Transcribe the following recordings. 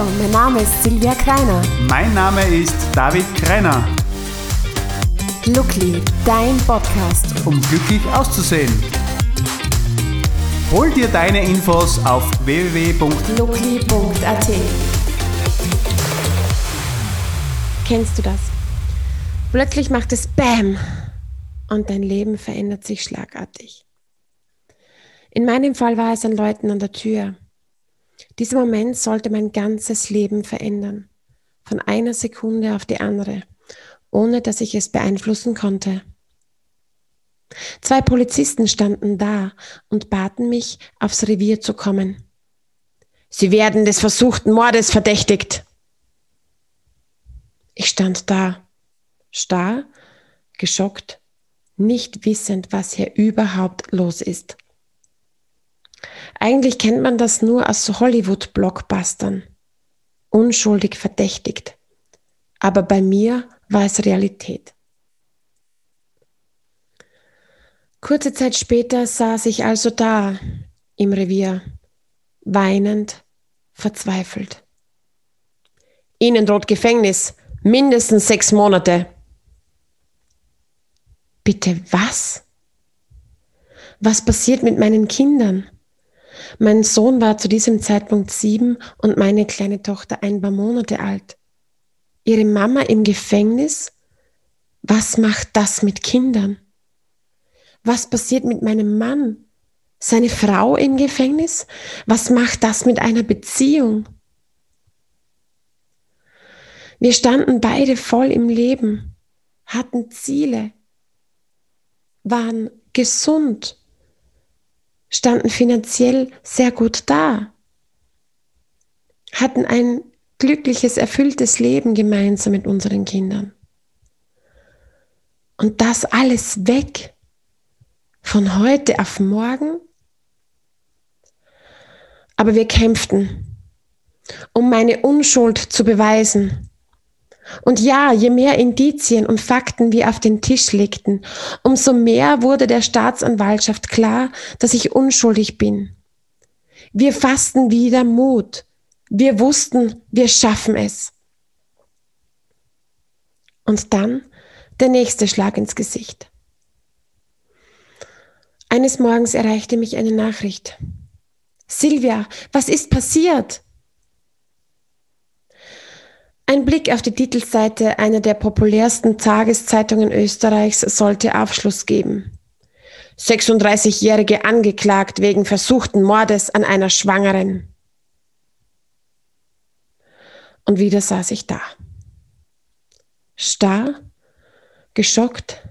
Hallo, mein Name ist Silvia Kreiner. Mein Name ist David Kreiner. Lookly, dein Podcast. Um glücklich auszusehen. Hol dir deine Infos auf www.lookly.at. Kennst du das? Plötzlich macht es BÄM und dein Leben verändert sich schlagartig. In meinem Fall war es ein Läuten an der Tür. Dieser Moment sollte mein ganzes Leben verändern, von einer Sekunde auf die andere, ohne dass ich es beeinflussen konnte. Zwei Polizisten standen da und baten mich, aufs Revier zu kommen. Sie werden des versuchten Mordes verdächtigt. Ich stand da, starr, geschockt, nicht wissend, was hier überhaupt los ist. Eigentlich kennt man das nur aus Hollywood-Blockbustern. Unschuldig verdächtigt. Aber bei mir war es Realität. Kurze Zeit später saß ich also da im Revier, weinend, verzweifelt. Ihnen droht Gefängnis, mindestens sechs Monate. Bitte was? Was passiert mit meinen Kindern? Mein Sohn war zu diesem Zeitpunkt sieben und meine kleine Tochter ein paar Monate alt. Ihre Mama im Gefängnis? Was macht das mit Kindern? Was passiert mit meinem Mann? Seine Frau im Gefängnis? Was macht das mit einer Beziehung? Wir standen beide voll im Leben, hatten Ziele, waren gesund, standen finanziell sehr gut da, hatten ein glückliches, erfülltes Leben gemeinsam mit unseren Kindern. Und das alles weg von heute auf morgen. Aber wir kämpften, um meine Unschuld zu beweisen, und ja, je mehr Indizien und Fakten wir auf den Tisch legten, umso mehr wurde der Staatsanwaltschaft klar, dass ich unschuldig bin. Wir fassten wieder Mut. Wir wussten, wir schaffen es. Und dann der nächste Schlag ins Gesicht. Eines Morgens erreichte mich eine Nachricht. Silvia, was ist passiert? Ein Blick auf die Titelseite einer der populärsten Tageszeitungen Österreichs sollte Aufschluss geben. 36-Jährige angeklagt wegen versuchten Mordes an einer Schwangeren. Und wieder saß ich da. Starr, geschockt,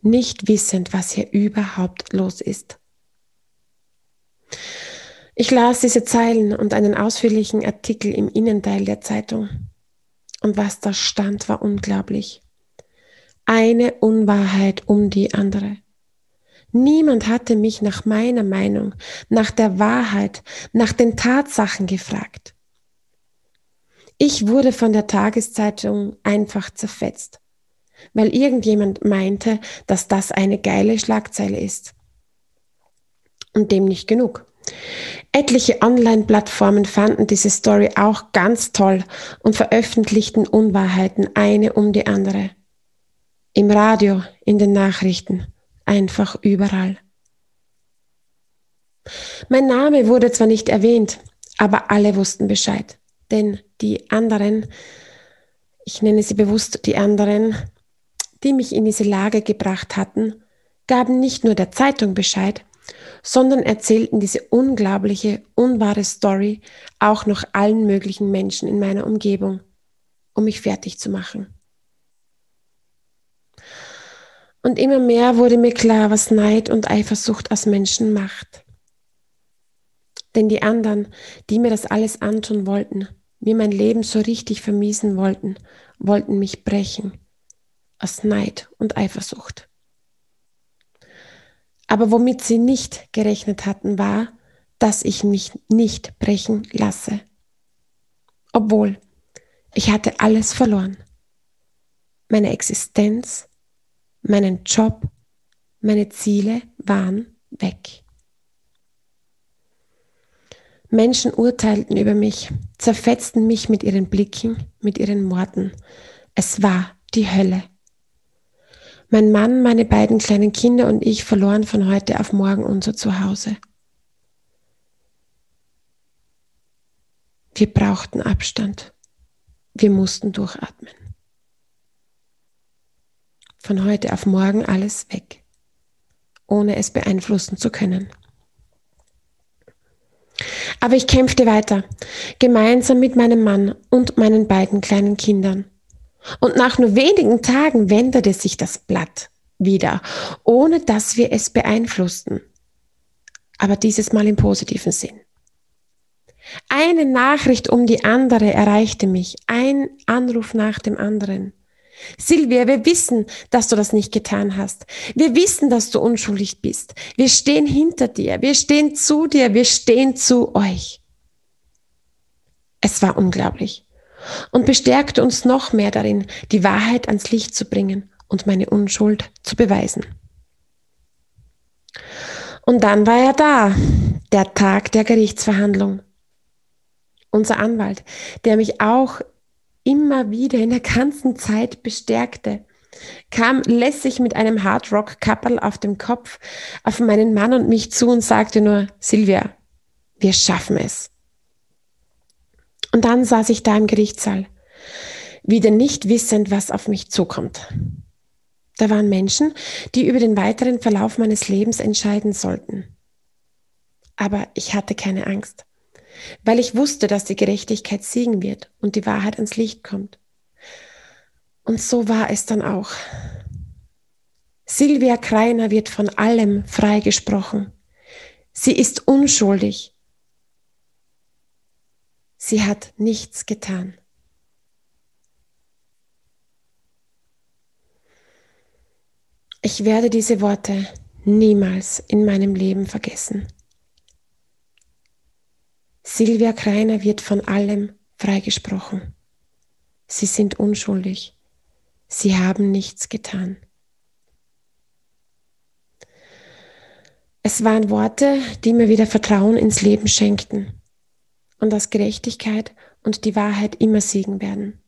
nicht wissend, was hier überhaupt los ist. Ich las diese Zeilen und einen ausführlichen Artikel im Innenteil der Zeitung. Und was da stand, war unglaublich. Eine Unwahrheit um die andere. Niemand hatte mich nach meiner Meinung, nach der Wahrheit, nach den Tatsachen gefragt. Ich wurde von der Tageszeitung einfach zerfetzt, weil irgendjemand meinte, dass das eine geile Schlagzeile ist. Und dem nicht genug. Etliche Online-Plattformen fanden diese Story auch ganz toll und veröffentlichten Unwahrheiten eine um die andere. Im Radio, in den Nachrichten, einfach überall. Mein Name wurde zwar nicht erwähnt, aber alle wussten Bescheid. Denn die anderen, ich nenne sie bewusst die anderen, die mich in diese Lage gebracht hatten, gaben nicht nur der Zeitung Bescheid, sondern erzählten diese unglaubliche, unwahre Story auch noch allen möglichen Menschen in meiner Umgebung, um mich fertig zu machen. Und immer mehr wurde mir klar, was Neid und Eifersucht aus Menschen macht. Denn die anderen, die mir das alles antun wollten, mir mein Leben so richtig vermiesen wollten, wollten mich brechen aus Neid und Eifersucht. Aber womit sie nicht gerechnet hatten, war, dass ich mich nicht brechen lasse. Obwohl, ich hatte alles verloren. Meine Existenz, meinen Job, meine Ziele waren weg. Menschen urteilten über mich, zerfetzten mich mit ihren Blicken, mit ihren Worten. Es war die Hölle. Mein Mann, meine beiden kleinen Kinder und ich verloren von heute auf morgen unser Zuhause. Wir brauchten Abstand. Wir mussten durchatmen. Von heute auf morgen alles weg, ohne es beeinflussen zu können. Aber ich kämpfte weiter, gemeinsam mit meinem Mann und meinen beiden kleinen Kindern. Und nach nur wenigen Tagen wendete sich das Blatt wieder, ohne dass wir es beeinflussten. Aber dieses Mal im positiven Sinn. Eine Nachricht um die andere erreichte mich, ein Anruf nach dem anderen. Silvia, wir wissen, dass du das nicht getan hast. Wir wissen, dass du unschuldig bist. Wir stehen hinter dir. Wir stehen zu dir. Wir stehen zu euch. Es war unglaublich und bestärkte uns noch mehr darin, die Wahrheit ans Licht zu bringen und meine Unschuld zu beweisen. Und dann war er da, der Tag der Gerichtsverhandlung. Unser Anwalt, der mich auch immer wieder in der ganzen Zeit bestärkte, kam lässig mit einem Hardrock-Kappel auf dem Kopf auf meinen Mann und mich zu und sagte nur, Silvia, wir schaffen es. Und dann saß ich da im Gerichtssaal, wieder nicht wissend, was auf mich zukommt. Da waren Menschen, die über den weiteren Verlauf meines Lebens entscheiden sollten. Aber ich hatte keine Angst weil ich wusste, dass die Gerechtigkeit siegen wird und die Wahrheit ans Licht kommt. Und so war es dann auch. Silvia Kreiner wird von allem freigesprochen. Sie ist unschuldig. Sie hat nichts getan. Ich werde diese Worte niemals in meinem Leben vergessen. Silvia Kreiner wird von allem freigesprochen. Sie sind unschuldig. Sie haben nichts getan. Es waren Worte, die mir wieder Vertrauen ins Leben schenkten und dass Gerechtigkeit und die Wahrheit immer siegen werden.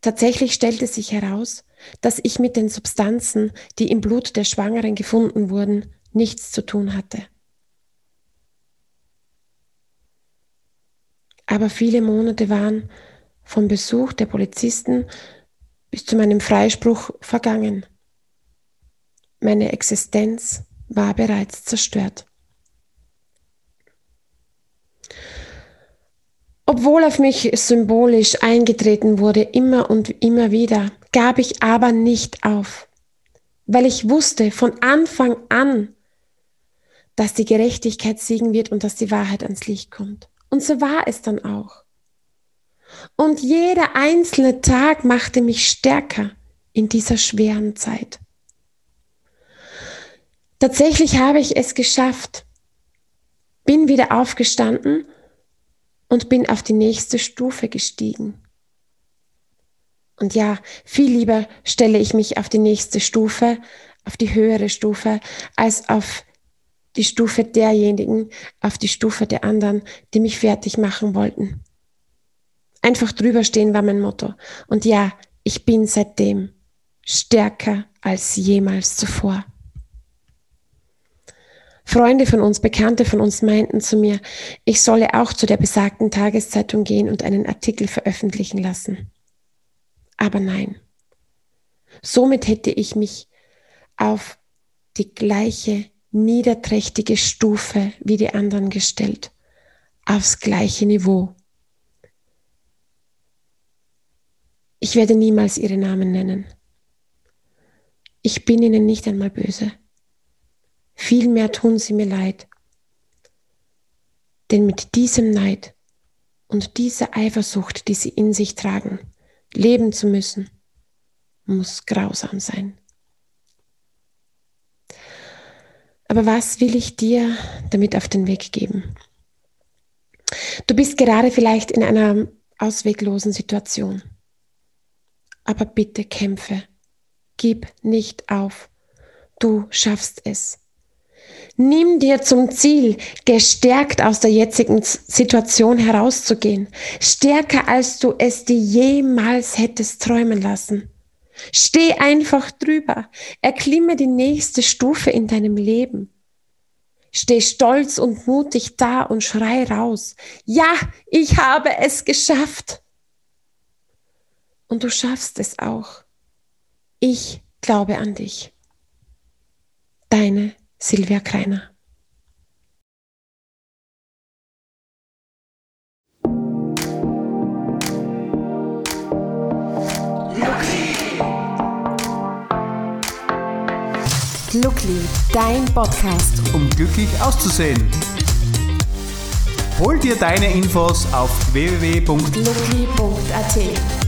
Tatsächlich stellte sich heraus, dass ich mit den Substanzen, die im Blut der Schwangeren gefunden wurden, nichts zu tun hatte. Aber viele Monate waren vom Besuch der Polizisten bis zu meinem Freispruch vergangen. Meine Existenz war bereits zerstört. Obwohl auf mich symbolisch eingetreten wurde, immer und immer wieder, gab ich aber nicht auf, weil ich wusste von Anfang an, dass die Gerechtigkeit siegen wird und dass die Wahrheit ans Licht kommt. Und so war es dann auch. Und jeder einzelne Tag machte mich stärker in dieser schweren Zeit. Tatsächlich habe ich es geschafft, bin wieder aufgestanden und bin auf die nächste Stufe gestiegen. Und ja, viel lieber stelle ich mich auf die nächste Stufe, auf die höhere Stufe, als auf die Stufe derjenigen auf die Stufe der anderen, die mich fertig machen wollten. Einfach drüber stehen war mein Motto. Und ja, ich bin seitdem stärker als jemals zuvor. Freunde von uns, Bekannte von uns meinten zu mir, ich solle auch zu der besagten Tageszeitung gehen und einen Artikel veröffentlichen lassen. Aber nein. Somit hätte ich mich auf die gleiche niederträchtige Stufe wie die anderen gestellt, aufs gleiche Niveau. Ich werde niemals ihre Namen nennen. Ich bin ihnen nicht einmal böse. Vielmehr tun sie mir leid. Denn mit diesem Neid und dieser Eifersucht, die sie in sich tragen, leben zu müssen, muss grausam sein. Aber was will ich dir damit auf den Weg geben? Du bist gerade vielleicht in einer ausweglosen Situation. Aber bitte kämpfe. Gib nicht auf. Du schaffst es. Nimm dir zum Ziel, gestärkt aus der jetzigen Situation herauszugehen, stärker als du es dir jemals hättest träumen lassen. Steh einfach drüber, erklimme die nächste Stufe in deinem Leben. Steh stolz und mutig da und schrei raus. Ja, ich habe es geschafft. Und du schaffst es auch. Ich glaube an dich. Deine Silvia Kreiner. Glückli, dein Podcast, um glücklich auszusehen. Hol dir deine Infos auf www.glückli.at.